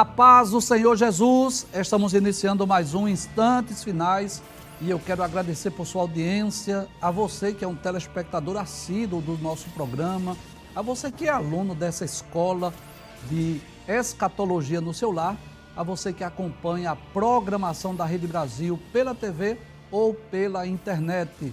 A paz do Senhor Jesus, estamos iniciando mais um Instantes Finais e eu quero agradecer por sua audiência, a você que é um telespectador assíduo do nosso programa, a você que é aluno dessa escola de escatologia no seu lar, a você que acompanha a programação da Rede Brasil pela TV ou pela internet.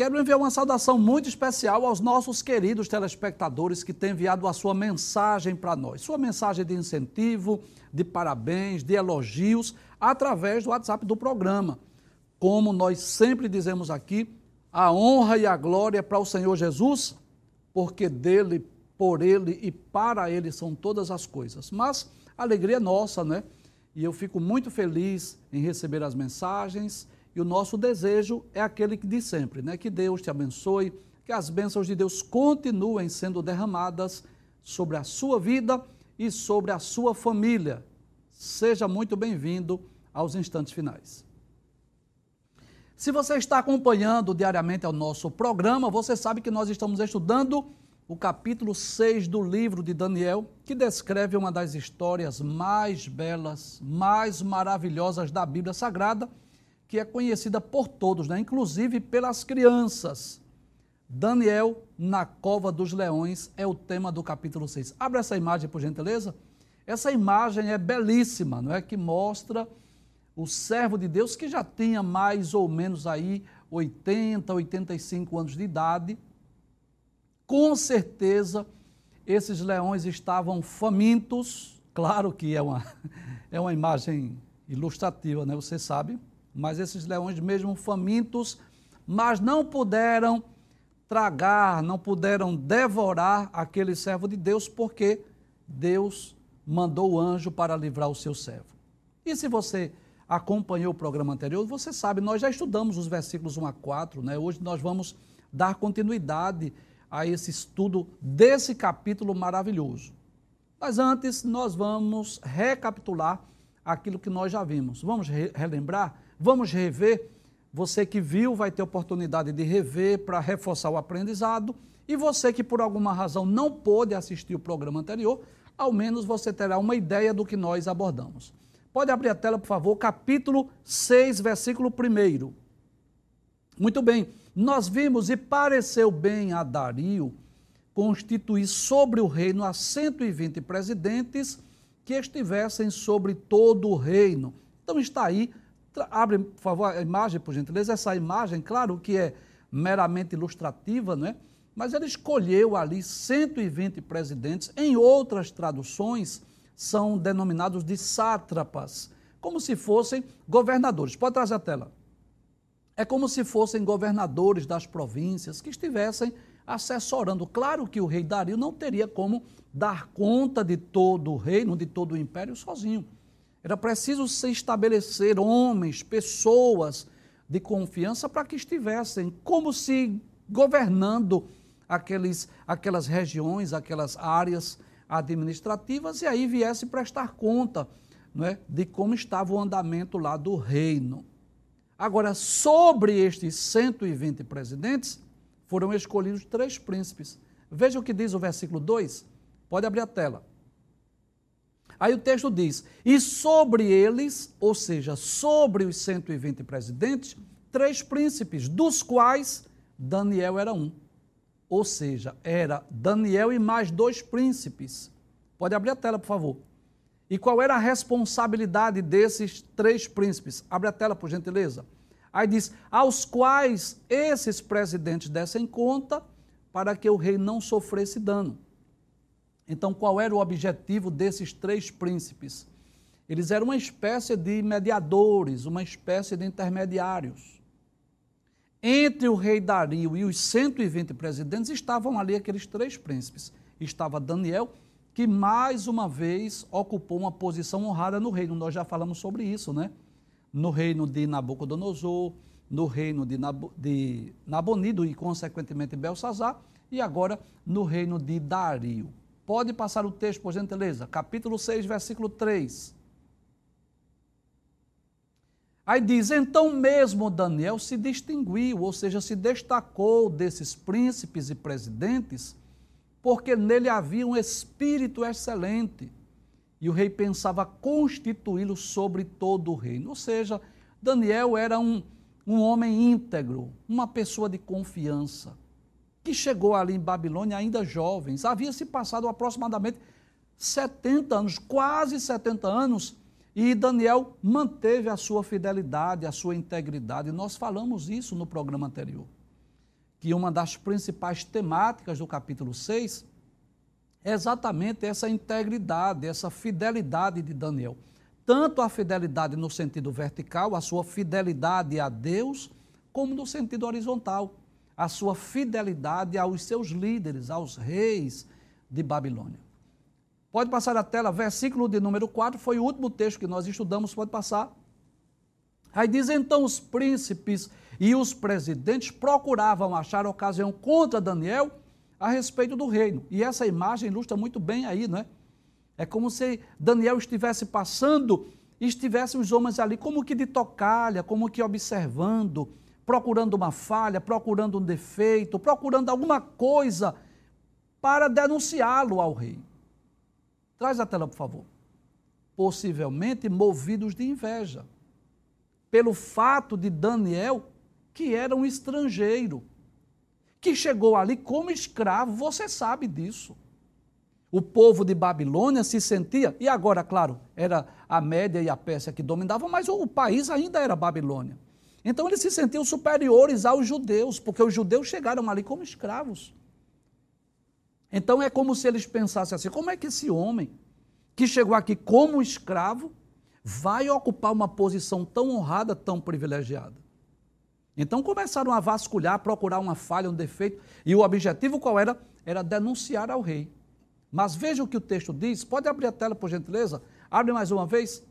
Quero enviar uma saudação muito especial aos nossos queridos telespectadores que têm enviado a sua mensagem para nós. Sua mensagem de incentivo, de parabéns, de elogios, através do WhatsApp do programa. Como nós sempre dizemos aqui, a honra e a glória para o Senhor Jesus, porque dele, por ele e para ele são todas as coisas. Mas a alegria é nossa, né? E eu fico muito feliz em receber as mensagens e o nosso desejo é aquele que de sempre, né? Que Deus te abençoe, que as bênçãos de Deus continuem sendo derramadas sobre a sua vida e sobre a sua família. Seja muito bem-vindo aos instantes finais. Se você está acompanhando diariamente o nosso programa, você sabe que nós estamos estudando o capítulo 6 do livro de Daniel, que descreve uma das histórias mais belas, mais maravilhosas da Bíblia Sagrada que é conhecida por todos, né? inclusive pelas crianças. Daniel na cova dos leões é o tema do capítulo 6. Abra essa imagem, por gentileza. Essa imagem é belíssima, não é? Que mostra o servo de Deus que já tinha mais ou menos aí 80, 85 anos de idade. Com certeza, esses leões estavam famintos. Claro que é uma, é uma imagem ilustrativa, né? Você sabe mas esses leões, mesmo famintos, mas não puderam tragar, não puderam devorar aquele servo de Deus, porque Deus mandou o anjo para livrar o seu servo. E se você acompanhou o programa anterior, você sabe, nós já estudamos os versículos 1 a 4, né? Hoje nós vamos dar continuidade a esse estudo desse capítulo maravilhoso. Mas antes, nós vamos recapitular aquilo que nós já vimos. Vamos relembrar Vamos rever. Você que viu vai ter oportunidade de rever para reforçar o aprendizado. E você que por alguma razão não pôde assistir o programa anterior, ao menos você terá uma ideia do que nós abordamos. Pode abrir a tela, por favor, capítulo 6, versículo 1. Muito bem, nós vimos e pareceu bem a Dario constituir sobre o reino a 120 presidentes que estivessem sobre todo o reino. Então está aí Abre, por favor, a imagem, por gentileza. Essa imagem, claro que é meramente ilustrativa, não é? Mas ele escolheu ali 120 presidentes. Em outras traduções, são denominados de sátrapas, como se fossem governadores. Pode trazer a tela. É como se fossem governadores das províncias que estivessem assessorando. Claro que o rei Dario não teria como dar conta de todo o reino, de todo o império sozinho. Era preciso se estabelecer homens, pessoas de confiança para que estivessem como se governando aqueles, aquelas regiões, aquelas áreas administrativas e aí viesse prestar conta não é, de como estava o andamento lá do reino. Agora, sobre estes 120 presidentes, foram escolhidos três príncipes. Veja o que diz o versículo 2. Pode abrir a tela. Aí o texto diz: e sobre eles, ou seja, sobre os 120 presidentes, três príncipes, dos quais Daniel era um. Ou seja, era Daniel e mais dois príncipes. Pode abrir a tela, por favor. E qual era a responsabilidade desses três príncipes? Abre a tela, por gentileza. Aí diz: aos quais esses presidentes dessem conta para que o rei não sofresse dano. Então, qual era o objetivo desses três príncipes? Eles eram uma espécie de mediadores, uma espécie de intermediários. Entre o rei Dario e os 120 presidentes estavam ali aqueles três príncipes. Estava Daniel, que mais uma vez ocupou uma posição honrada no reino. Nós já falamos sobre isso, né? No reino de Nabucodonosor, no reino de, Nab de Nabonido e, consequentemente, Belsazar, e agora no reino de Dario. Pode passar o texto, por gentileza. Capítulo 6, versículo 3. Aí diz: então mesmo Daniel se distinguiu, ou seja, se destacou desses príncipes e presidentes, porque nele havia um espírito excelente e o rei pensava constituí-lo sobre todo o reino. Ou seja, Daniel era um, um homem íntegro, uma pessoa de confiança, que chegou ali em Babilônia ainda jovens. Havia se passado aproximadamente 70 anos, quase 70 anos, e Daniel manteve a sua fidelidade, a sua integridade. Nós falamos isso no programa anterior, que uma das principais temáticas do capítulo 6 é exatamente essa integridade, essa fidelidade de Daniel. Tanto a fidelidade no sentido vertical, a sua fidelidade a Deus, como no sentido horizontal, a sua fidelidade aos seus líderes, aos reis de Babilônia. Pode passar a tela, versículo de número 4, foi o último texto que nós estudamos, pode passar. Aí diz: então os príncipes e os presidentes procuravam achar ocasião contra Daniel a respeito do reino. E essa imagem ilustra muito bem aí, não é? É como se Daniel estivesse passando e estivessem os homens ali como que de tocalha, como que observando, procurando uma falha, procurando um defeito, procurando alguma coisa para denunciá-lo ao rei. Traz a tela, por favor. Possivelmente movidos de inveja, pelo fato de Daniel, que era um estrangeiro, que chegou ali como escravo, você sabe disso. O povo de Babilônia se sentia, e agora, claro, era a Média e a Pérsia que dominavam, mas o país ainda era Babilônia. Então eles se sentiam superiores aos judeus, porque os judeus chegaram ali como escravos. Então é como se eles pensassem assim: como é que esse homem, que chegou aqui como escravo, vai ocupar uma posição tão honrada, tão privilegiada? Então começaram a vasculhar, procurar uma falha, um defeito, e o objetivo qual era? Era denunciar ao rei. Mas veja o que o texto diz, pode abrir a tela por gentileza? Abre mais uma vez.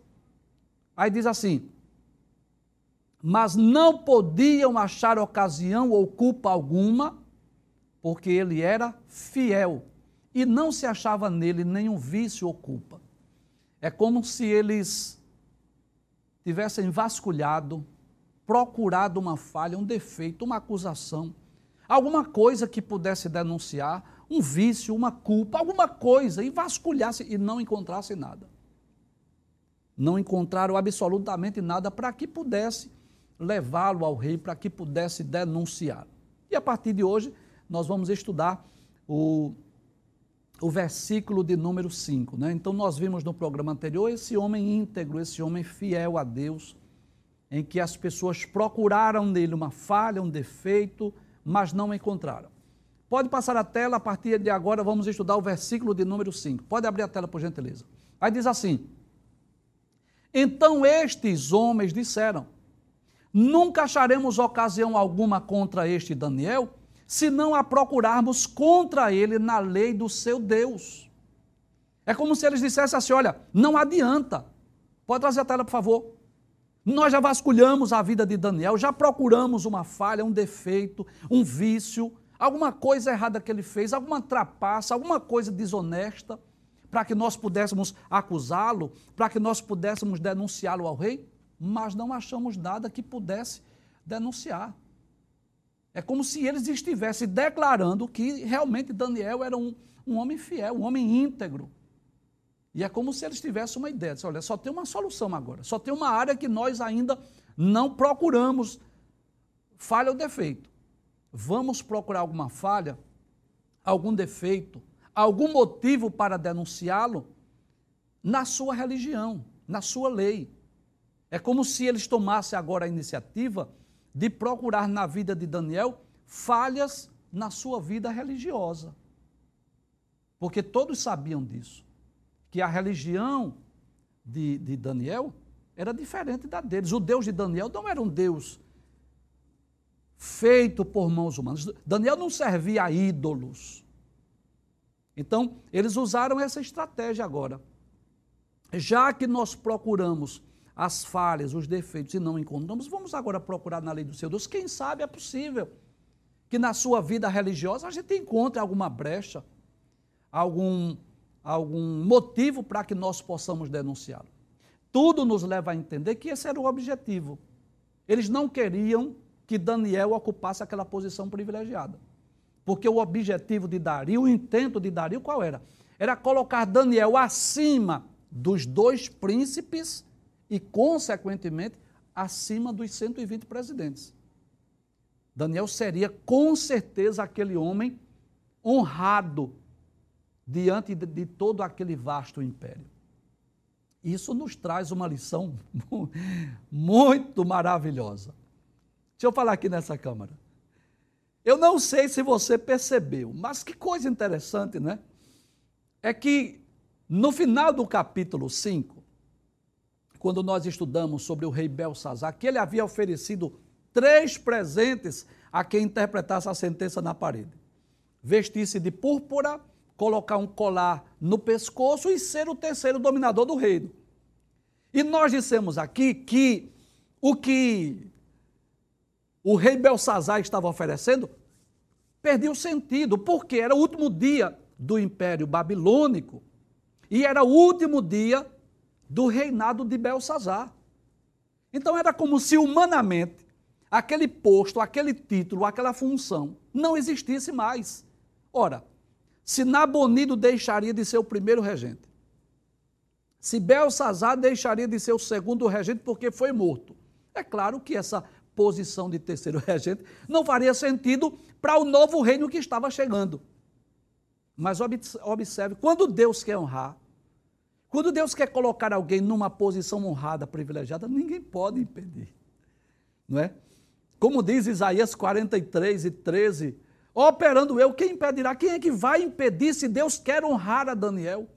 Aí diz assim: Mas não podiam achar ocasião ou culpa alguma, porque ele era fiel e não se achava nele nenhum vício ou culpa. É como se eles tivessem vasculhado, procurado uma falha, um defeito, uma acusação, alguma coisa que pudesse denunciar, um vício, uma culpa, alguma coisa, e vasculhasse e não encontrasse nada. Não encontraram absolutamente nada para que pudesse levá-lo ao rei, para que pudesse denunciar. E a partir de hoje, nós vamos estudar o, o versículo de número 5. Né? Então, nós vimos no programa anterior esse homem íntegro, esse homem fiel a Deus, em que as pessoas procuraram nele uma falha, um defeito, mas não encontraram. Pode passar a tela, a partir de agora vamos estudar o versículo de número 5. Pode abrir a tela, por gentileza. Aí diz assim: Então estes homens disseram: Nunca acharemos ocasião alguma contra este Daniel, se não a procurarmos contra ele na lei do seu Deus. É como se eles dissessem assim: olha, não adianta. Pode trazer a tela, por favor. Nós já vasculhamos a vida de Daniel, já procuramos uma falha, um defeito, um vício, alguma coisa errada que ele fez, alguma trapaça, alguma coisa desonesta, para que nós pudéssemos acusá-lo, para que nós pudéssemos denunciá-lo ao rei, mas não achamos nada que pudesse denunciar. É como se eles estivessem declarando que realmente Daniel era um, um homem fiel, um homem íntegro, e é como se eles tivessem uma ideia. Disse, olha, só tem uma solução agora. Só tem uma área que nós ainda não procuramos falha ou defeito. Vamos procurar alguma falha, algum defeito, algum motivo para denunciá-lo na sua religião, na sua lei. É como se eles tomassem agora a iniciativa de procurar na vida de Daniel falhas na sua vida religiosa. Porque todos sabiam disso que a religião de, de Daniel era diferente da deles. O Deus de Daniel não era um Deus feito por mãos humanas. Daniel não servia a ídolos. Então, eles usaram essa estratégia agora. Já que nós procuramos as falhas, os defeitos e não encontramos, vamos agora procurar na lei do seu Deus. Quem sabe é possível que na sua vida religiosa a gente encontre alguma brecha, algum algum motivo para que nós possamos denunciá-lo. Tudo nos leva a entender que esse era o objetivo. Eles não queriam que Daniel ocupasse aquela posição privilegiada. Porque o objetivo de Dario, o intento de Dario qual era? Era colocar Daniel acima dos dois príncipes e, consequentemente, acima dos 120 presidentes. Daniel seria com certeza aquele homem honrado diante de, de todo aquele vasto império. Isso nos traz uma lição muito maravilhosa. Deixa eu falar aqui nessa câmara. Eu não sei se você percebeu, mas que coisa interessante, né? É que no final do capítulo 5, quando nós estudamos sobre o rei Belsazar, que ele havia oferecido três presentes a quem interpretasse a sentença na parede: vestir-se de púrpura, colocar um colar no pescoço e ser o terceiro dominador do reino. E nós dissemos aqui que o que o rei Belsazar estava oferecendo perdeu sentido, porque era o último dia do Império Babilônico e era o último dia do reinado de Belsazar. Então era como se humanamente aquele posto, aquele título, aquela função não existisse mais. Ora, se Nabonido deixaria de ser o primeiro regente, se Belsazar deixaria de ser o segundo regente porque foi morto. É claro que essa posição de terceiro regente não faria sentido para o novo reino que estava chegando. Mas observe, quando Deus quer honrar, quando Deus quer colocar alguém numa posição honrada, privilegiada, ninguém pode impedir. Não é? Como diz Isaías 43 e 13, Operando eu, quem impedirá? Quem é que vai impedir se Deus quer honrar a Daniel?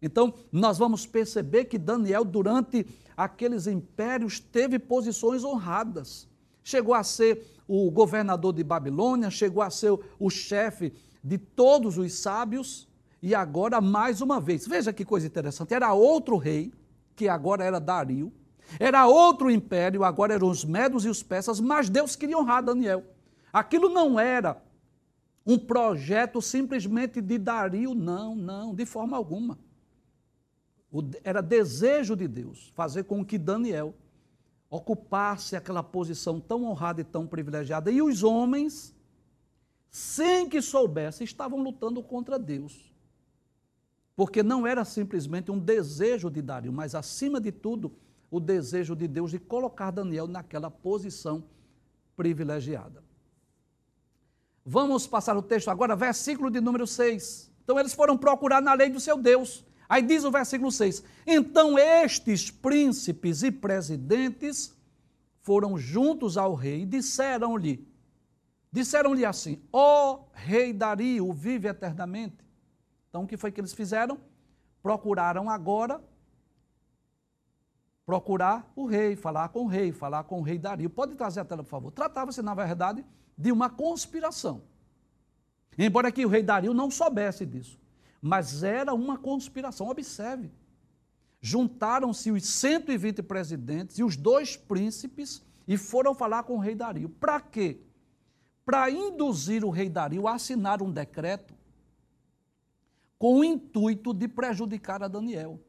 Então, nós vamos perceber que Daniel, durante aqueles impérios, teve posições honradas. Chegou a ser o governador de Babilônia, chegou a ser o chefe de todos os sábios, e agora, mais uma vez, veja que coisa interessante: era outro rei, que agora era Dario, era outro império, agora eram os medos e os persas, mas Deus queria honrar Daniel. Aquilo não era um projeto simplesmente de Dario, não, não, de forma alguma. Era desejo de Deus fazer com que Daniel ocupasse aquela posição tão honrada e tão privilegiada. E os homens, sem que soubessem, estavam lutando contra Deus. Porque não era simplesmente um desejo de Dario, mas acima de tudo, o desejo de Deus de colocar Daniel naquela posição privilegiada. Vamos passar o texto agora, versículo de número 6. Então eles foram procurar na lei do seu Deus. Aí diz o versículo 6: Então estes príncipes e presidentes foram juntos ao rei e disseram-lhe: Disseram-lhe assim: Ó oh, rei Dario, vive eternamente. Então o que foi que eles fizeram? Procuraram agora procurar o rei, falar com o rei, falar com o rei Dario. Pode trazer a tela, por favor. Tratava-se, na verdade, de uma conspiração. Embora que o rei Dario não soubesse disso, mas era uma conspiração. Observe. Juntaram-se os 120 presidentes e os dois príncipes e foram falar com o rei Dario. Para quê? Para induzir o rei Dario a assinar um decreto com o intuito de prejudicar a Daniel.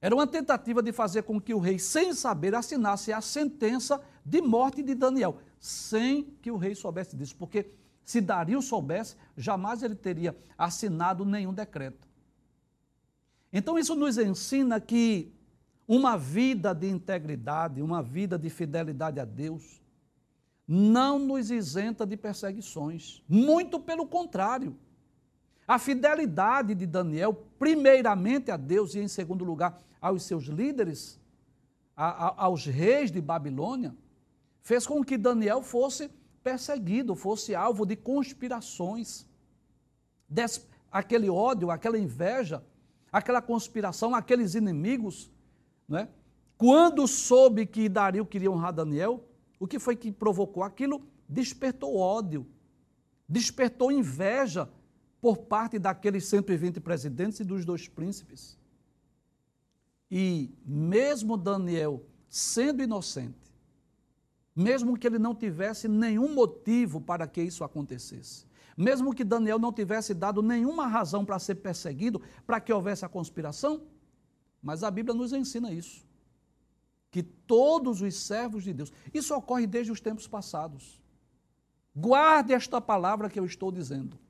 Era uma tentativa de fazer com que o rei, sem saber, assinasse a sentença de morte de Daniel, sem que o rei soubesse disso, porque se Dario soubesse, jamais ele teria assinado nenhum decreto. Então isso nos ensina que uma vida de integridade, uma vida de fidelidade a Deus, não nos isenta de perseguições. Muito pelo contrário. A fidelidade de Daniel, primeiramente a Deus e em segundo lugar aos seus líderes, a, a, aos reis de Babilônia, fez com que Daniel fosse perseguido, fosse alvo de conspirações. Des, aquele ódio, aquela inveja, aquela conspiração, aqueles inimigos, né? quando soube que Dario queria honrar Daniel, o que foi que provocou aquilo? Despertou ódio, despertou inveja por parte daqueles 120 presidentes e dos dois príncipes. E mesmo Daniel sendo inocente, mesmo que ele não tivesse nenhum motivo para que isso acontecesse, mesmo que Daniel não tivesse dado nenhuma razão para ser perseguido, para que houvesse a conspiração, mas a Bíblia nos ensina isso. Que todos os servos de Deus, isso ocorre desde os tempos passados. Guarde esta palavra que eu estou dizendo.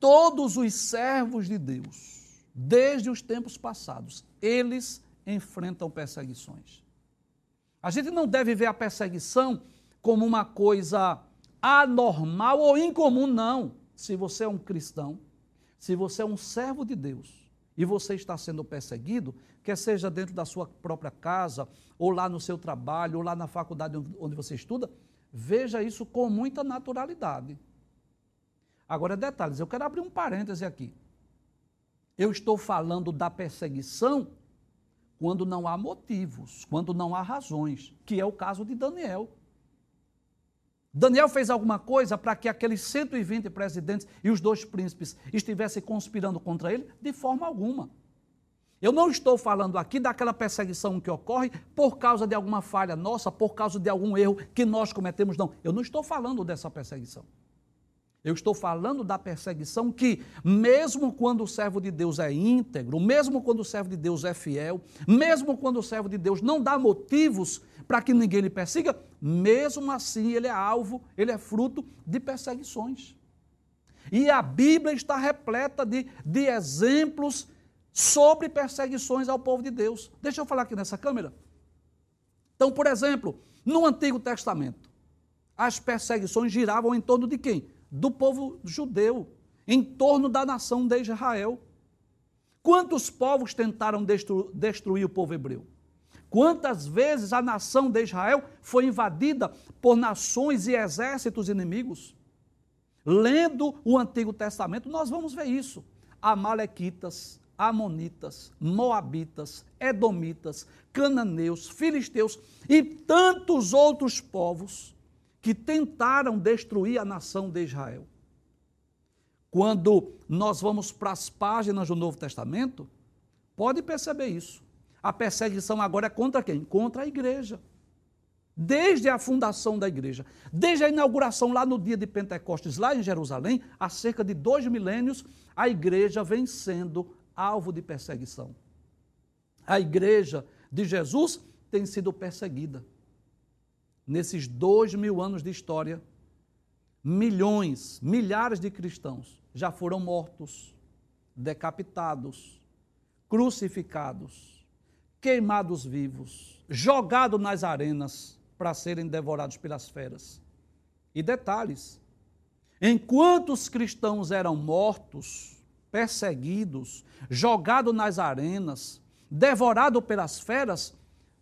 Todos os servos de Deus, desde os tempos passados, eles enfrentam perseguições. A gente não deve ver a perseguição como uma coisa anormal ou incomum, não. Se você é um cristão, se você é um servo de Deus e você está sendo perseguido, quer seja dentro da sua própria casa, ou lá no seu trabalho, ou lá na faculdade onde você estuda, veja isso com muita naturalidade. Agora, detalhes, eu quero abrir um parêntese aqui. Eu estou falando da perseguição quando não há motivos, quando não há razões, que é o caso de Daniel. Daniel fez alguma coisa para que aqueles 120 presidentes e os dois príncipes estivessem conspirando contra ele? De forma alguma. Eu não estou falando aqui daquela perseguição que ocorre por causa de alguma falha nossa, por causa de algum erro que nós cometemos, não. Eu não estou falando dessa perseguição. Eu estou falando da perseguição que, mesmo quando o servo de Deus é íntegro, mesmo quando o servo de Deus é fiel, mesmo quando o servo de Deus não dá motivos para que ninguém lhe persiga, mesmo assim ele é alvo, ele é fruto de perseguições. E a Bíblia está repleta de, de exemplos sobre perseguições ao povo de Deus. Deixa eu falar aqui nessa câmera. Então, por exemplo, no Antigo Testamento, as perseguições giravam em torno de quem? Do povo judeu, em torno da nação de Israel. Quantos povos tentaram destru destruir o povo hebreu? Quantas vezes a nação de Israel foi invadida por nações e exércitos inimigos? Lendo o Antigo Testamento, nós vamos ver isso. Amalequitas, Amonitas, Moabitas, Edomitas, Cananeus, Filisteus e tantos outros povos que tentaram destruir a nação de Israel. Quando nós vamos para as páginas do Novo Testamento, pode perceber isso. A perseguição agora é contra quem? Contra a igreja. Desde a fundação da igreja, desde a inauguração lá no dia de Pentecostes, lá em Jerusalém, há cerca de dois milênios, a igreja vem sendo alvo de perseguição. A igreja de Jesus tem sido perseguida. Nesses dois mil anos de história, milhões, milhares de cristãos já foram mortos, decapitados, crucificados, queimados vivos, jogados nas arenas para serem devorados pelas feras. E detalhes: enquanto os cristãos eram mortos, perseguidos, jogados nas arenas, devorados pelas feras,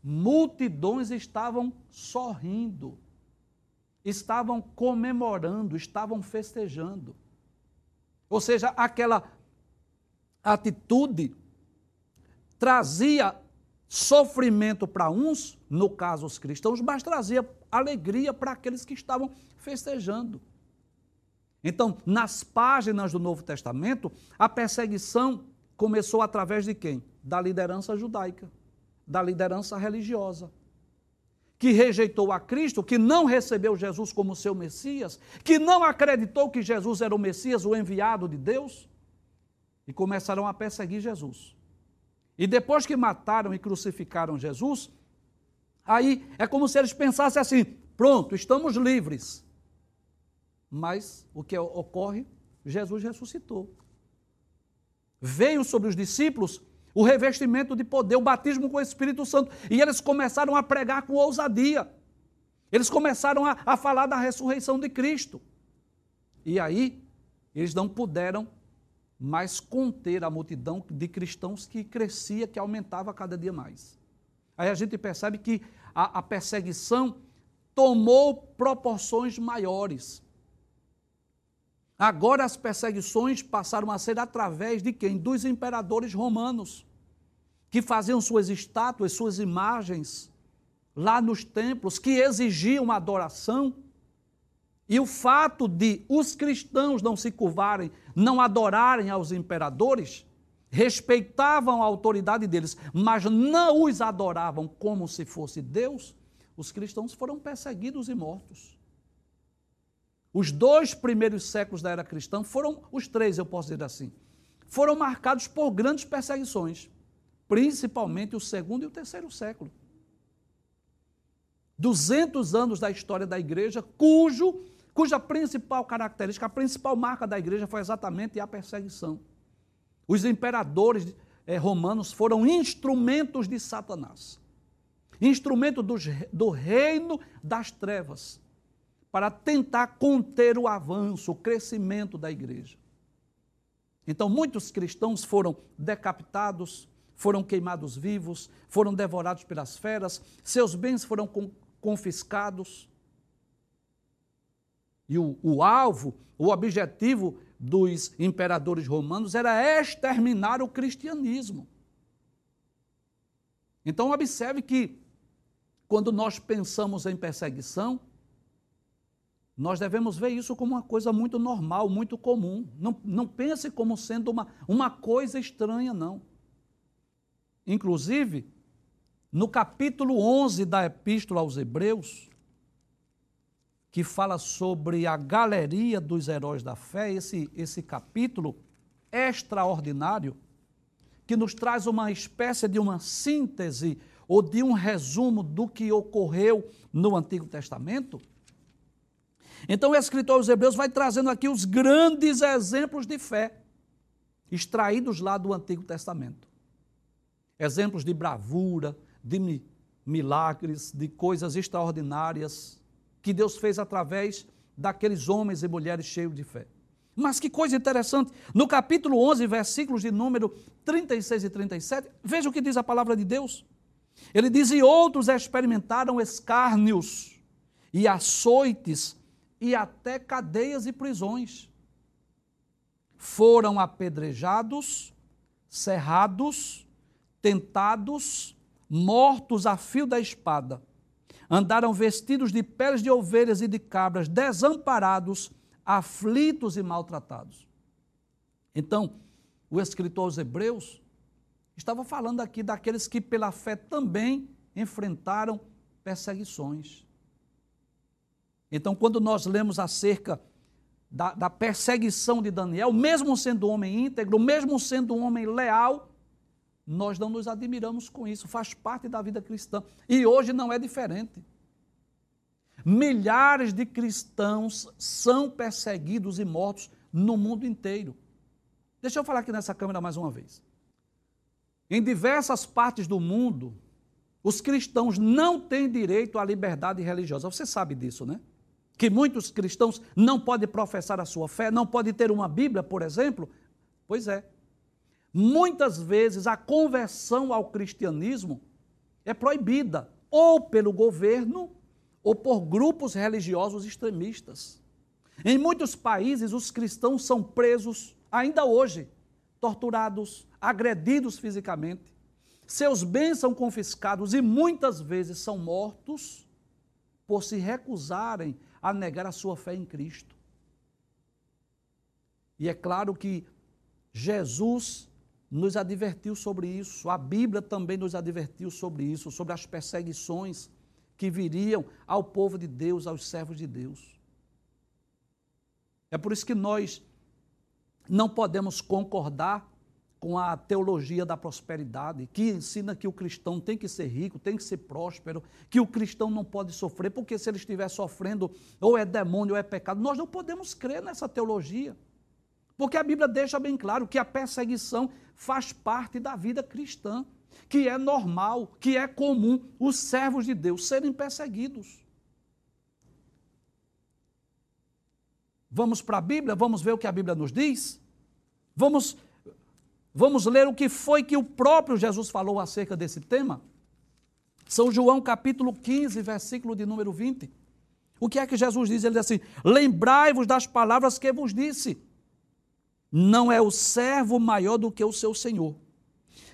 multidões estavam sorrindo, estavam comemorando, estavam festejando. Ou seja, aquela atitude trazia sofrimento para uns, no caso os cristãos, mas trazia alegria para aqueles que estavam festejando. Então, nas páginas do Novo Testamento, a perseguição começou através de quem? Da liderança judaica, da liderança religiosa, que rejeitou a Cristo, que não recebeu Jesus como seu Messias, que não acreditou que Jesus era o Messias, o enviado de Deus, e começaram a perseguir Jesus. E depois que mataram e crucificaram Jesus, aí é como se eles pensassem assim: pronto, estamos livres. Mas o que ocorre? Jesus ressuscitou. Veio sobre os discípulos o revestimento de poder, o batismo com o Espírito Santo. E eles começaram a pregar com ousadia. Eles começaram a, a falar da ressurreição de Cristo. E aí, eles não puderam mais conter a multidão de cristãos que crescia, que aumentava cada dia mais. Aí a gente percebe que a, a perseguição tomou proporções maiores. Agora as perseguições passaram a ser através de quem? Dos imperadores romanos, que faziam suas estátuas, suas imagens lá nos templos, que exigiam adoração. E o fato de os cristãos não se curvarem, não adorarem aos imperadores, respeitavam a autoridade deles, mas não os adoravam como se fosse Deus, os cristãos foram perseguidos e mortos. Os dois primeiros séculos da era cristã foram, os três eu posso dizer assim, foram marcados por grandes perseguições, principalmente o segundo e o terceiro século. 200 anos da história da igreja, cujo, cuja principal característica, a principal marca da igreja foi exatamente a perseguição. Os imperadores eh, romanos foram instrumentos de Satanás instrumento do, do reino das trevas para tentar conter o avanço, o crescimento da igreja. Então, muitos cristãos foram decapitados, foram queimados vivos, foram devorados pelas feras, seus bens foram confiscados. E o, o alvo, o objetivo dos imperadores romanos era exterminar o cristianismo. Então, observe que, quando nós pensamos em perseguição, nós devemos ver isso como uma coisa muito normal, muito comum. Não, não pense como sendo uma, uma coisa estranha, não. Inclusive, no capítulo 11 da Epístola aos Hebreus, que fala sobre a galeria dos heróis da fé, esse, esse capítulo extraordinário, que nos traz uma espécie de uma síntese ou de um resumo do que ocorreu no Antigo Testamento então o escritor aos Hebreus vai trazendo aqui os grandes exemplos de fé, extraídos lá do Antigo Testamento. Exemplos de bravura, de milagres, de coisas extraordinárias que Deus fez através daqueles homens e mulheres cheios de fé. Mas que coisa interessante, no capítulo 11, versículos de número 36 e 37, veja o que diz a palavra de Deus. Ele diz: E outros experimentaram escárnios e açoites e até cadeias e prisões. Foram apedrejados, cerrados, tentados, mortos a fio da espada. Andaram vestidos de peles de ovelhas e de cabras, desamparados, aflitos e maltratados. Então, o escritor aos Hebreus estava falando aqui daqueles que pela fé também enfrentaram perseguições. Então, quando nós lemos acerca da, da, perseguição de Daniel, mesmo sendo homem íntegro, mesmo sendo um homem leal, nós não nos admiramos com isso, faz parte da vida cristã. E hoje não é diferente. Milhares de cristãos são perseguidos e mortos no mundo inteiro. Deixa eu falar aqui nessa câmera mais uma vez. Em diversas partes do mundo, os cristãos não têm direito à liberdade religiosa. Você sabe disso, né? que muitos cristãos não podem professar a sua fé, não podem ter uma Bíblia, por exemplo? Pois é. Muitas vezes a conversão ao cristianismo é proibida ou pelo governo ou por grupos religiosos extremistas. Em muitos países, os cristãos são presos ainda hoje, torturados, agredidos fisicamente. Seus bens são confiscados e muitas vezes são mortos por se recusarem a negar a sua fé em Cristo. E é claro que Jesus nos advertiu sobre isso, a Bíblia também nos advertiu sobre isso, sobre as perseguições que viriam ao povo de Deus, aos servos de Deus. É por isso que nós não podemos concordar com a teologia da prosperidade, que ensina que o cristão tem que ser rico, tem que ser próspero, que o cristão não pode sofrer, porque se ele estiver sofrendo, ou é demônio ou é pecado. Nós não podemos crer nessa teologia. Porque a Bíblia deixa bem claro que a perseguição faz parte da vida cristã, que é normal, que é comum os servos de Deus serem perseguidos. Vamos para a Bíblia, vamos ver o que a Bíblia nos diz? Vamos Vamos ler o que foi que o próprio Jesus falou acerca desse tema? São João capítulo 15, versículo de número 20. O que é que Jesus diz? Ele diz assim: Lembrai-vos das palavras que vos disse. Não é o servo maior do que o seu senhor.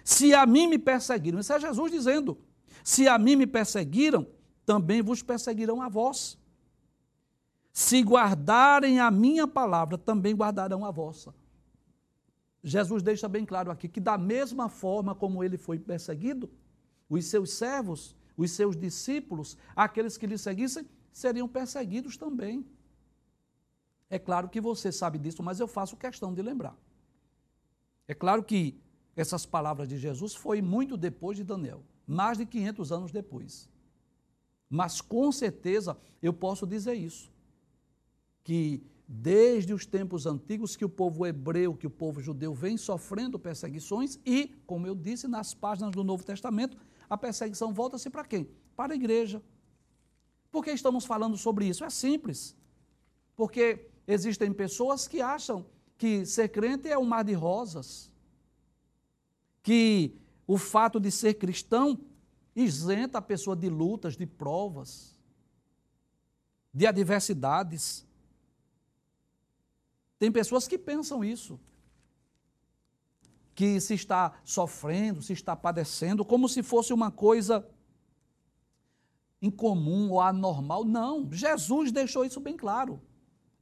Se a mim me perseguiram, isso é Jesus dizendo: Se a mim me perseguiram, também vos perseguirão a vós. Se guardarem a minha palavra, também guardarão a vossa. Jesus deixa bem claro aqui que, da mesma forma como ele foi perseguido, os seus servos, os seus discípulos, aqueles que lhe seguissem, seriam perseguidos também. É claro que você sabe disso, mas eu faço questão de lembrar. É claro que essas palavras de Jesus foi muito depois de Daniel, mais de 500 anos depois. Mas com certeza eu posso dizer isso, que desde os tempos antigos que o povo hebreu, que o povo judeu vem sofrendo perseguições e, como eu disse nas páginas do Novo Testamento, a perseguição volta-se para quem? Para a igreja. Por que estamos falando sobre isso? É simples. Porque existem pessoas que acham que ser crente é um mar de rosas, que o fato de ser cristão isenta a pessoa de lutas, de provas, de adversidades. Tem pessoas que pensam isso. Que se está sofrendo, se está padecendo, como se fosse uma coisa incomum ou anormal. Não, Jesus deixou isso bem claro.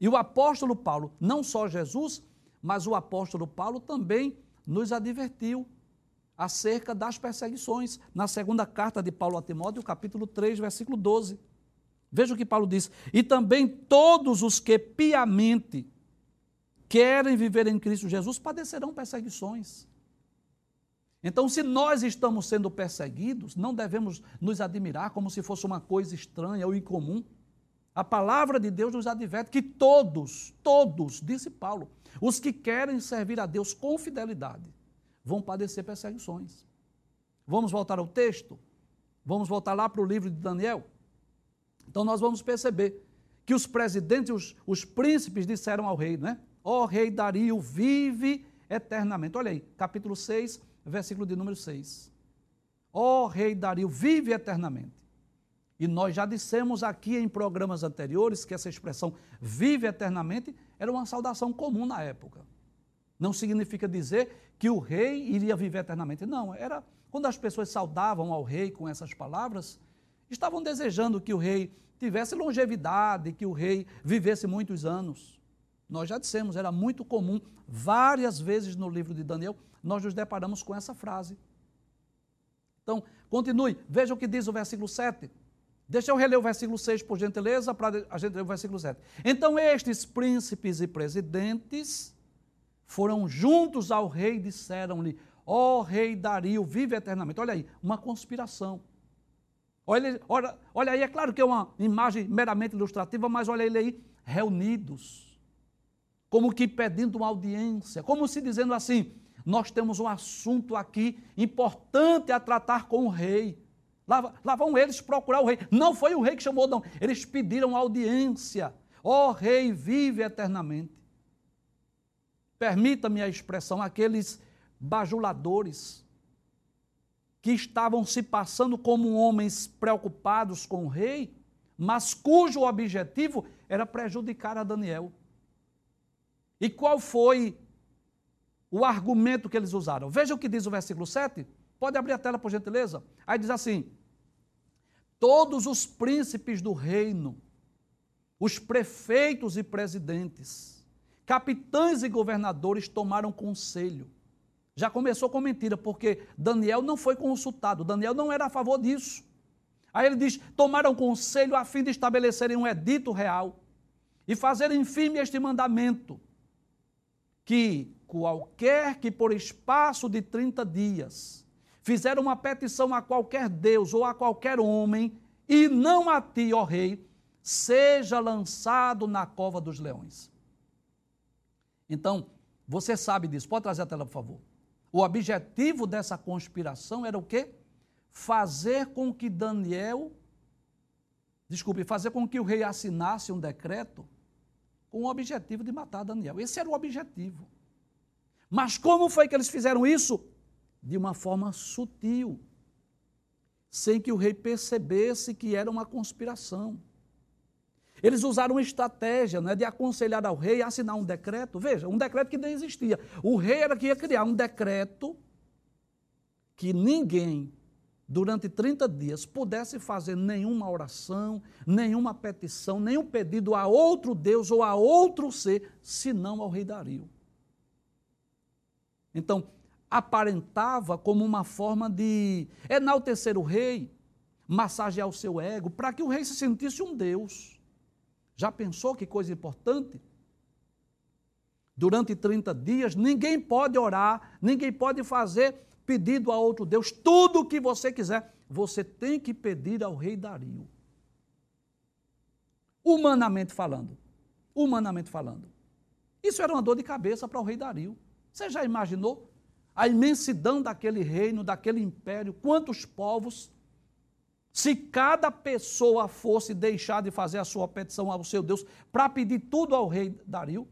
E o apóstolo Paulo, não só Jesus, mas o apóstolo Paulo também nos advertiu acerca das perseguições, na segunda carta de Paulo a Timóteo, capítulo 3, versículo 12. Veja o que Paulo diz: E também todos os que piamente querem viver em Cristo Jesus padecerão perseguições. Então, se nós estamos sendo perseguidos, não devemos nos admirar como se fosse uma coisa estranha ou incomum. A palavra de Deus nos adverte que todos, todos, disse Paulo, os que querem servir a Deus com fidelidade, vão padecer perseguições. Vamos voltar ao texto? Vamos voltar lá para o livro de Daniel? Então, nós vamos perceber que os presidentes, os, os príncipes disseram ao rei, né? Ó rei Dario, vive eternamente. Olha aí, capítulo 6, versículo de número 6. Ó rei Dario, vive eternamente. E nós já dissemos aqui em programas anteriores que essa expressão vive eternamente era uma saudação comum na época. Não significa dizer que o rei iria viver eternamente. Não, era quando as pessoas saudavam ao rei com essas palavras, estavam desejando que o rei tivesse longevidade, que o rei vivesse muitos anos. Nós já dissemos, era muito comum, várias vezes no livro de Daniel, nós nos deparamos com essa frase. Então, continue, veja o que diz o versículo 7. Deixa eu reler o versículo 6, por gentileza, para a gente ler o versículo 7. Então, estes príncipes e presidentes foram juntos ao rei e disseram-lhe: Ó oh, rei Dario, vive eternamente. Olha aí, uma conspiração. Olha, olha, olha aí, é claro que é uma imagem meramente ilustrativa, mas olha ele aí, reunidos como que pedindo uma audiência, como se dizendo assim: nós temos um assunto aqui importante a tratar com o rei. Lá, lá vão eles procurar o rei. Não foi o rei que chamou, não. Eles pediram audiência. Ó oh, rei, vive eternamente. Permita-me a expressão, aqueles bajuladores que estavam se passando como homens preocupados com o rei, mas cujo objetivo era prejudicar a Daniel. E qual foi o argumento que eles usaram? Veja o que diz o versículo 7. Pode abrir a tela, por gentileza. Aí diz assim: Todos os príncipes do reino, os prefeitos e presidentes, capitães e governadores tomaram conselho. Já começou com mentira, porque Daniel não foi consultado, Daniel não era a favor disso. Aí ele diz: tomaram conselho a fim de estabelecerem um edito real e fazerem firme este mandamento que qualquer que por espaço de 30 dias fizer uma petição a qualquer Deus ou a qualquer homem, e não a ti, ó rei, seja lançado na cova dos leões. Então, você sabe disso. Pode trazer a tela, por favor. O objetivo dessa conspiração era o quê? Fazer com que Daniel, desculpe, fazer com que o rei assinasse um decreto com o objetivo de matar Daniel. Esse era o objetivo. Mas como foi que eles fizeram isso? De uma forma sutil, sem que o rei percebesse que era uma conspiração. Eles usaram uma estratégia né, de aconselhar ao rei a assinar um decreto. Veja, um decreto que nem existia. O rei era que ia criar um decreto que ninguém durante 30 dias, pudesse fazer nenhuma oração, nenhuma petição, nenhum pedido a outro Deus ou a outro ser, senão ao rei Dario. Então, aparentava como uma forma de enaltecer o rei, massagear o seu ego, para que o rei se sentisse um Deus. Já pensou que coisa importante? Durante 30 dias, ninguém pode orar, ninguém pode fazer pedido a outro Deus, tudo o que você quiser, você tem que pedir ao rei Dario. Humanamente falando. humanamente falando. Isso era uma dor de cabeça para o rei Dario. Você já imaginou a imensidão daquele reino, daquele império, quantos povos? Se cada pessoa fosse deixar de fazer a sua petição ao seu Deus para pedir tudo ao rei Dario,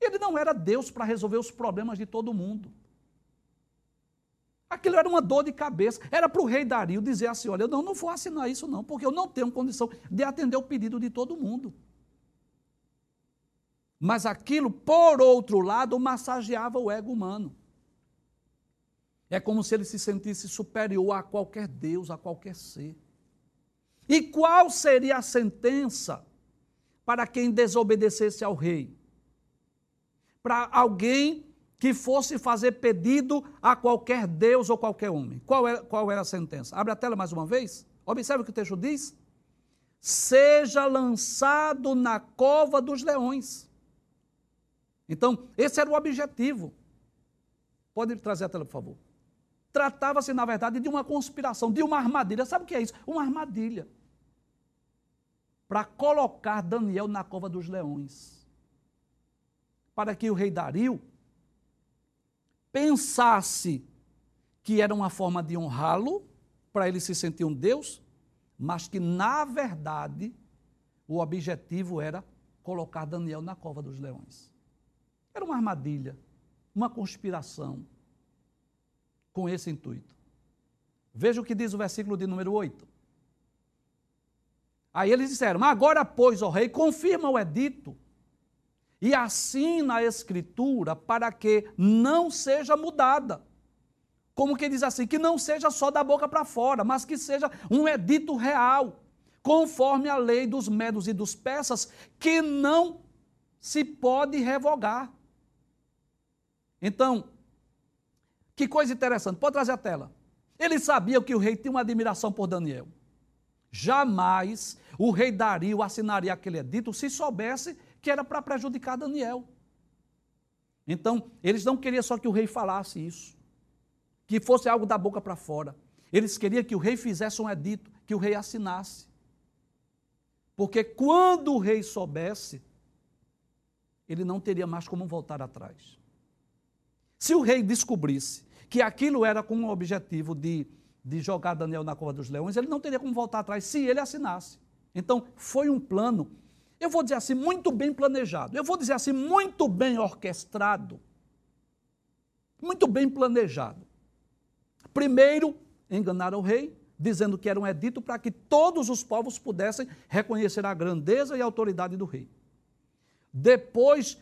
ele não era Deus para resolver os problemas de todo mundo. Aquilo era uma dor de cabeça. Era para o rei Dario dizer assim: olha, eu não, não vou assinar isso, não, porque eu não tenho condição de atender o pedido de todo mundo. Mas aquilo, por outro lado, massageava o ego humano. É como se ele se sentisse superior a qualquer Deus, a qualquer ser. E qual seria a sentença para quem desobedecesse ao rei? Para alguém que fosse fazer pedido a qualquer Deus ou qualquer homem. Qual era, qual era a sentença? Abre a tela mais uma vez. Observe o que o texto diz. Seja lançado na cova dos leões. Então, esse era o objetivo. Pode trazer a tela, por favor. Tratava-se, na verdade, de uma conspiração, de uma armadilha. Sabe o que é isso? Uma armadilha. Para colocar Daniel na cova dos leões. Para que o rei Dario pensasse que era uma forma de honrá-lo, para ele se sentir um Deus, mas que, na verdade, o objetivo era colocar Daniel na cova dos leões. Era uma armadilha, uma conspiração com esse intuito. Veja o que diz o versículo de número 8. Aí eles disseram: Agora, pois, ó rei, confirma o edito e assina a escritura para que não seja mudada. Como que diz assim? Que não seja só da boca para fora, mas que seja um edito real, conforme a lei dos medos e dos persas, que não se pode revogar. Então, que coisa interessante, pode trazer a tela. Ele sabia que o rei tinha uma admiração por Daniel. Jamais o rei Dario assinaria aquele edito se soubesse que era para prejudicar Daniel. Então, eles não queriam só que o rei falasse isso, que fosse algo da boca para fora. Eles queriam que o rei fizesse um edito, que o rei assinasse. Porque quando o rei soubesse, ele não teria mais como voltar atrás. Se o rei descobrisse que aquilo era com o objetivo de, de jogar Daniel na cova dos leões, ele não teria como voltar atrás se ele assinasse. Então, foi um plano, eu vou dizer assim, muito bem planejado. Eu vou dizer assim, muito bem orquestrado. Muito bem planejado. Primeiro, enganaram o rei, dizendo que era um edito para que todos os povos pudessem reconhecer a grandeza e a autoridade do rei. Depois,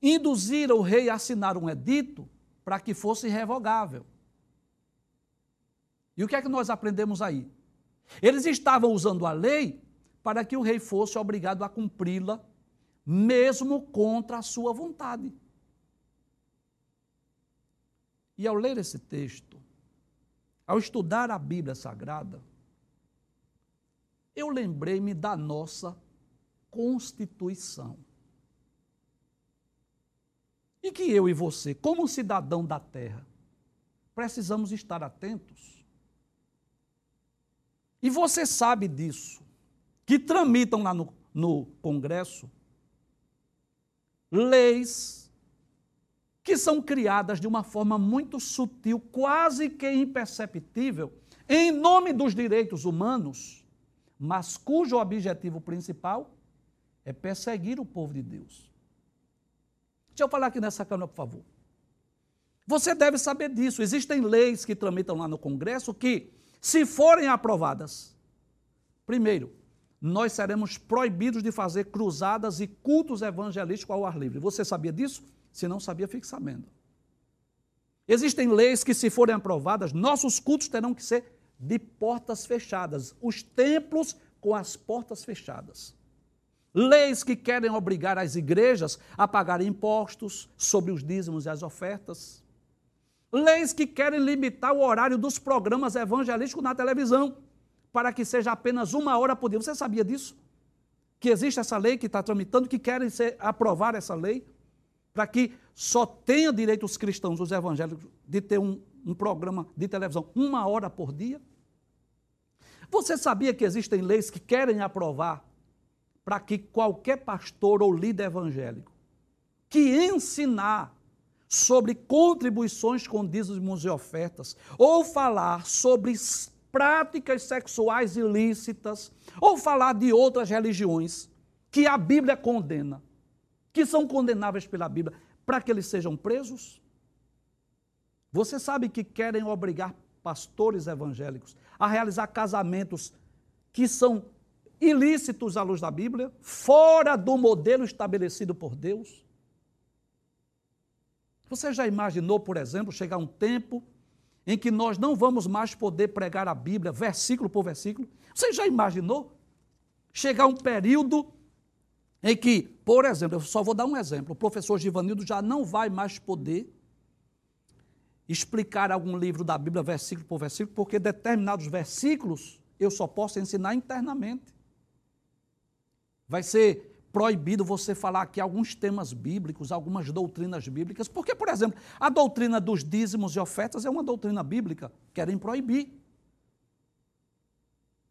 induziram o rei a assinar um edito para que fosse revogável. E o que é que nós aprendemos aí? Eles estavam usando a lei para que o rei fosse obrigado a cumpri-la, mesmo contra a sua vontade. E ao ler esse texto, ao estudar a Bíblia Sagrada, eu lembrei-me da nossa Constituição. E que eu e você, como cidadão da terra, precisamos estar atentos. E você sabe disso, que tramitam lá no, no Congresso leis que são criadas de uma forma muito sutil, quase que imperceptível, em nome dos direitos humanos, mas cujo objetivo principal é perseguir o povo de Deus. Deixa eu falar aqui nessa câmera, por favor. Você deve saber disso. Existem leis que tramitam lá no Congresso que, se forem aprovadas, primeiro, nós seremos proibidos de fazer cruzadas e cultos evangelísticos ao ar livre. Você sabia disso? Se não sabia, fique sabendo. Existem leis que, se forem aprovadas, nossos cultos terão que ser de portas fechadas, os templos com as portas fechadas leis que querem obrigar as igrejas a pagar impostos sobre os dízimos e as ofertas, leis que querem limitar o horário dos programas evangelísticos na televisão, para que seja apenas uma hora por dia. Você sabia disso? Que existe essa lei que está tramitando, que querem ser, aprovar essa lei, para que só tenha direito os cristãos, os evangélicos, de ter um, um programa de televisão uma hora por dia? Você sabia que existem leis que querem aprovar para que qualquer pastor ou líder evangélico que ensinar sobre contribuições com dízimos e ofertas, ou falar sobre práticas sexuais ilícitas, ou falar de outras religiões que a Bíblia condena, que são condenáveis pela Bíblia, para que eles sejam presos? Você sabe que querem obrigar pastores evangélicos a realizar casamentos que são ilícitos à luz da Bíblia, fora do modelo estabelecido por Deus? Você já imaginou, por exemplo, chegar um tempo em que nós não vamos mais poder pregar a Bíblia versículo por versículo? Você já imaginou? Chegar um período em que, por exemplo, eu só vou dar um exemplo, o professor Givanildo já não vai mais poder explicar algum livro da Bíblia versículo por versículo, porque determinados versículos eu só posso ensinar internamente. Vai ser proibido você falar aqui alguns temas bíblicos, algumas doutrinas bíblicas, porque, por exemplo, a doutrina dos dízimos e ofertas é uma doutrina bíblica, querem proibir.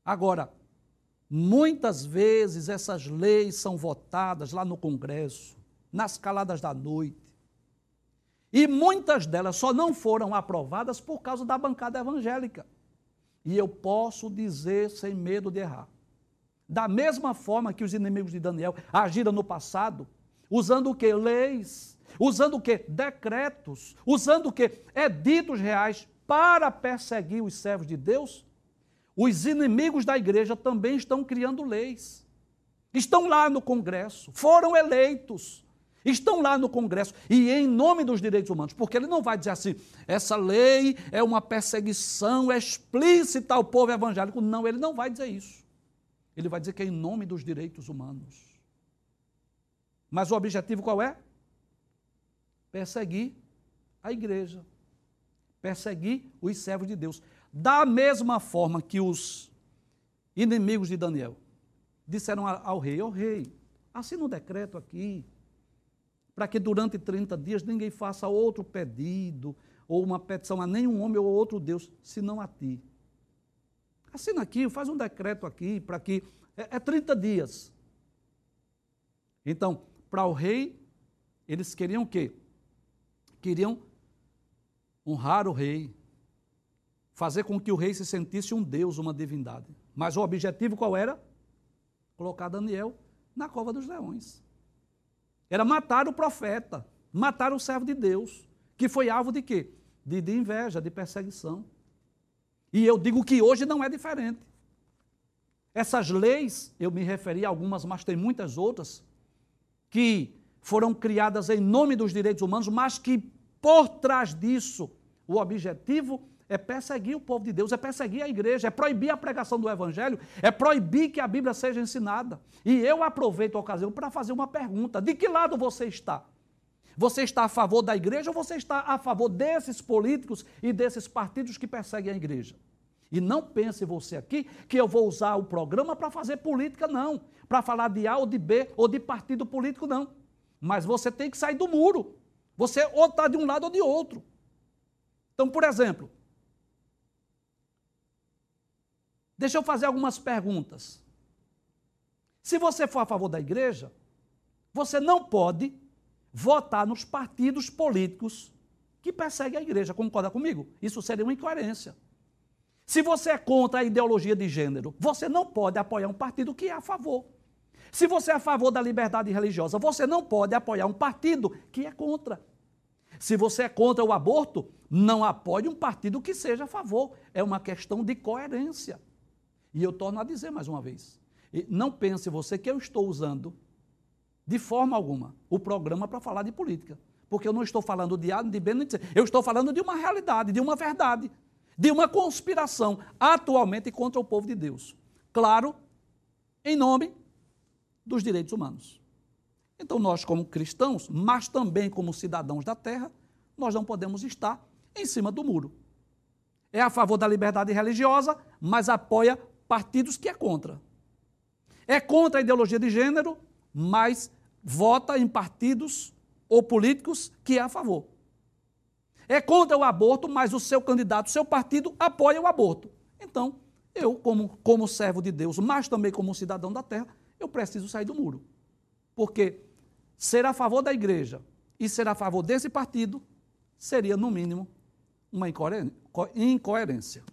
Agora, muitas vezes essas leis são votadas lá no Congresso, nas caladas da noite, e muitas delas só não foram aprovadas por causa da bancada evangélica. E eu posso dizer sem medo de errar da mesma forma que os inimigos de Daniel agiram no passado, usando o que? Leis, usando o que? Decretos, usando o que? Editos reais para perseguir os servos de Deus. Os inimigos da igreja também estão criando leis. Estão lá no Congresso, foram eleitos, estão lá no Congresso e em nome dos direitos humanos, porque ele não vai dizer assim, essa lei é uma perseguição explícita ao povo evangélico. Não, ele não vai dizer isso. Ele vai dizer que é em nome dos direitos humanos. Mas o objetivo qual é? Perseguir a igreja. Perseguir os servos de Deus. Da mesma forma que os inimigos de Daniel disseram ao rei: Ó oh, rei, assina um decreto aqui, para que durante 30 dias ninguém faça outro pedido, ou uma petição a nenhum homem ou outro Deus, senão a ti. Assina aqui, faz um decreto aqui para que. É, é 30 dias. Então, para o rei, eles queriam o quê? Queriam honrar o rei, fazer com que o rei se sentisse um deus, uma divindade. Mas o objetivo qual era? Colocar Daniel na cova dos leões. Era matar o profeta, matar o servo de Deus, que foi alvo de quê? De, de inveja, de perseguição. E eu digo que hoje não é diferente. Essas leis, eu me referi a algumas, mas tem muitas outras, que foram criadas em nome dos direitos humanos, mas que por trás disso, o objetivo é perseguir o povo de Deus, é perseguir a igreja, é proibir a pregação do evangelho, é proibir que a Bíblia seja ensinada. E eu aproveito a ocasião para fazer uma pergunta: de que lado você está? Você está a favor da igreja ou você está a favor desses políticos e desses partidos que perseguem a igreja? E não pense você aqui que eu vou usar o programa para fazer política, não. Para falar de A ou de B ou de partido político, não. Mas você tem que sair do muro. Você ou está de um lado ou de outro. Então, por exemplo, deixa eu fazer algumas perguntas. Se você for a favor da igreja, você não pode votar nos partidos políticos que perseguem a igreja. Concorda comigo? Isso seria uma incoerência. Se você é contra a ideologia de gênero, você não pode apoiar um partido que é a favor. Se você é a favor da liberdade religiosa, você não pode apoiar um partido que é contra. Se você é contra o aborto, não apoie um partido que seja a favor. É uma questão de coerência. E eu torno a dizer mais uma vez: não pense você que eu estou usando de forma alguma, o programa para falar de política. Porque eu não estou falando de A, de B, nem de C. Eu estou falando de uma realidade, de uma verdade, de uma conspiração atualmente contra o povo de Deus. Claro, em nome dos direitos humanos. Então, nós, como cristãos, mas também como cidadãos da terra, nós não podemos estar em cima do muro. É a favor da liberdade religiosa, mas apoia partidos que é contra. É contra a ideologia de gênero, mas vota em partidos ou políticos que é a favor. É contra o aborto, mas o seu candidato, o seu partido apoia o aborto. Então, eu, como, como servo de Deus, mas também como cidadão da terra, eu preciso sair do muro. Porque ser a favor da igreja e ser a favor desse partido seria, no mínimo, uma incoerência.